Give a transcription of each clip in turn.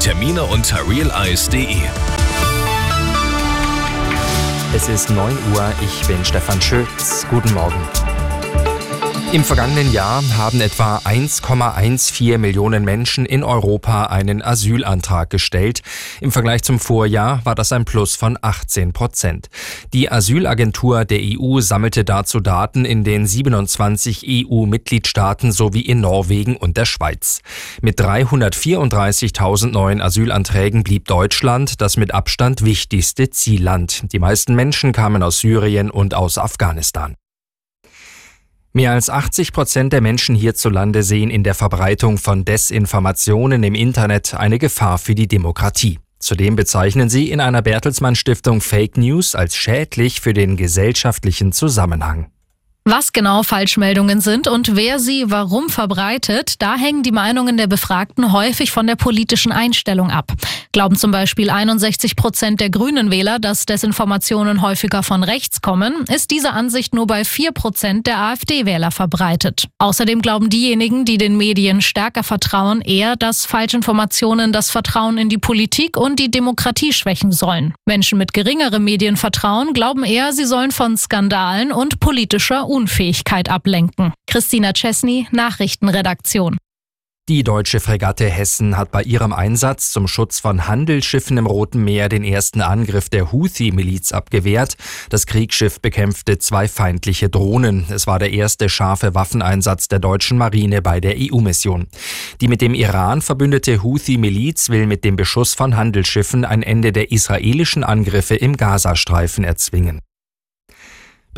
Termine unter realize.de. Es ist 9 Uhr, ich bin Stefan Schütz. Guten Morgen. Im vergangenen Jahr haben etwa 1,14 Millionen Menschen in Europa einen Asylantrag gestellt. Im Vergleich zum Vorjahr war das ein Plus von 18 Prozent. Die Asylagentur der EU sammelte dazu Daten in den 27 EU-Mitgliedstaaten sowie in Norwegen und der Schweiz. Mit 334.000 neuen Asylanträgen blieb Deutschland das mit Abstand wichtigste Zielland. Die meisten Menschen kamen aus Syrien und aus Afghanistan. Mehr als 80 Prozent der Menschen hierzulande sehen in der Verbreitung von Desinformationen im Internet eine Gefahr für die Demokratie. Zudem bezeichnen sie in einer Bertelsmann Stiftung Fake News als schädlich für den gesellschaftlichen Zusammenhang. Was genau Falschmeldungen sind und wer sie warum verbreitet, da hängen die Meinungen der Befragten häufig von der politischen Einstellung ab. Glauben zum Beispiel 61 Prozent der grünen Wähler, dass Desinformationen häufiger von rechts kommen, ist diese Ansicht nur bei 4 Prozent der AfD-Wähler verbreitet. Außerdem glauben diejenigen, die den Medien stärker vertrauen, eher, dass Falschinformationen das Vertrauen in die Politik und die Demokratie schwächen sollen. Menschen mit geringerem Medienvertrauen glauben eher, sie sollen von Skandalen und politischer Unfähigkeit ablenken. Christina Chesney, Nachrichtenredaktion. Die deutsche Fregatte Hessen hat bei ihrem Einsatz zum Schutz von Handelsschiffen im Roten Meer den ersten Angriff der Houthi-Miliz abgewehrt. Das Kriegsschiff bekämpfte zwei feindliche Drohnen. Es war der erste scharfe Waffeneinsatz der deutschen Marine bei der EU-Mission. Die mit dem Iran verbündete Houthi-Miliz will mit dem Beschuss von Handelsschiffen ein Ende der israelischen Angriffe im Gazastreifen erzwingen.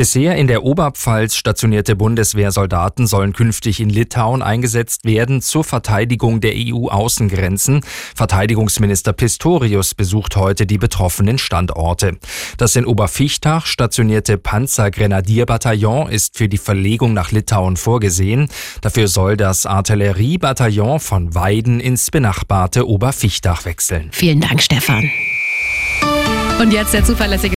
Bisher in der Oberpfalz stationierte Bundeswehrsoldaten sollen künftig in Litauen eingesetzt werden zur Verteidigung der EU-Außengrenzen. Verteidigungsminister Pistorius besucht heute die betroffenen Standorte. Das in Oberfichtach stationierte Panzergrenadierbataillon ist für die Verlegung nach Litauen vorgesehen. Dafür soll das Artilleriebataillon von Weiden ins benachbarte Oberfichtach wechseln. Vielen Dank, Stefan. Und jetzt der zuverlässige